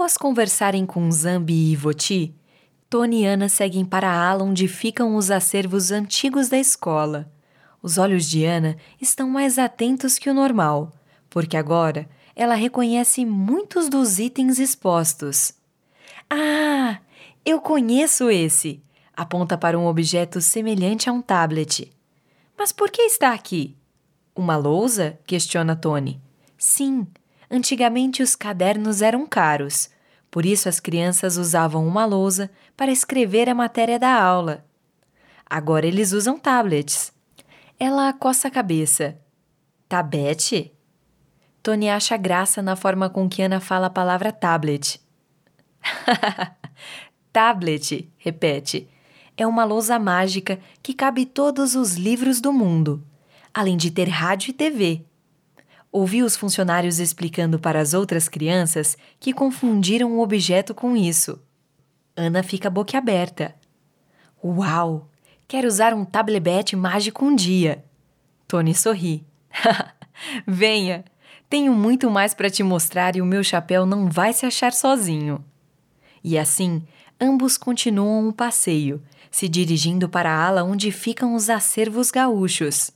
Após conversarem com Zambi e Ivoti, Tony e Ana seguem para a ala onde ficam os acervos antigos da escola. Os olhos de Ana estão mais atentos que o normal, porque agora ela reconhece muitos dos itens expostos. Ah, eu conheço esse! Aponta para um objeto semelhante a um tablet. Mas por que está aqui? Uma lousa? questiona Tony. Sim, antigamente os cadernos eram caros. Por isso as crianças usavam uma lousa para escrever a matéria da aula. Agora eles usam tablets. Ela coça a cabeça. Tabete? Tony acha graça na forma com que Ana fala a palavra tablet. tablet, repete. É uma lousa mágica que cabe todos os livros do mundo, além de ter rádio e TV. Ouvi os funcionários explicando para as outras crianças que confundiram o objeto com isso. Ana fica boquiaberta. Uau! Quero usar um tablet mágico um dia. Tony sorri. Venha! Tenho muito mais para te mostrar e o meu chapéu não vai se achar sozinho. E assim, ambos continuam o passeio, se dirigindo para a ala onde ficam os acervos gaúchos.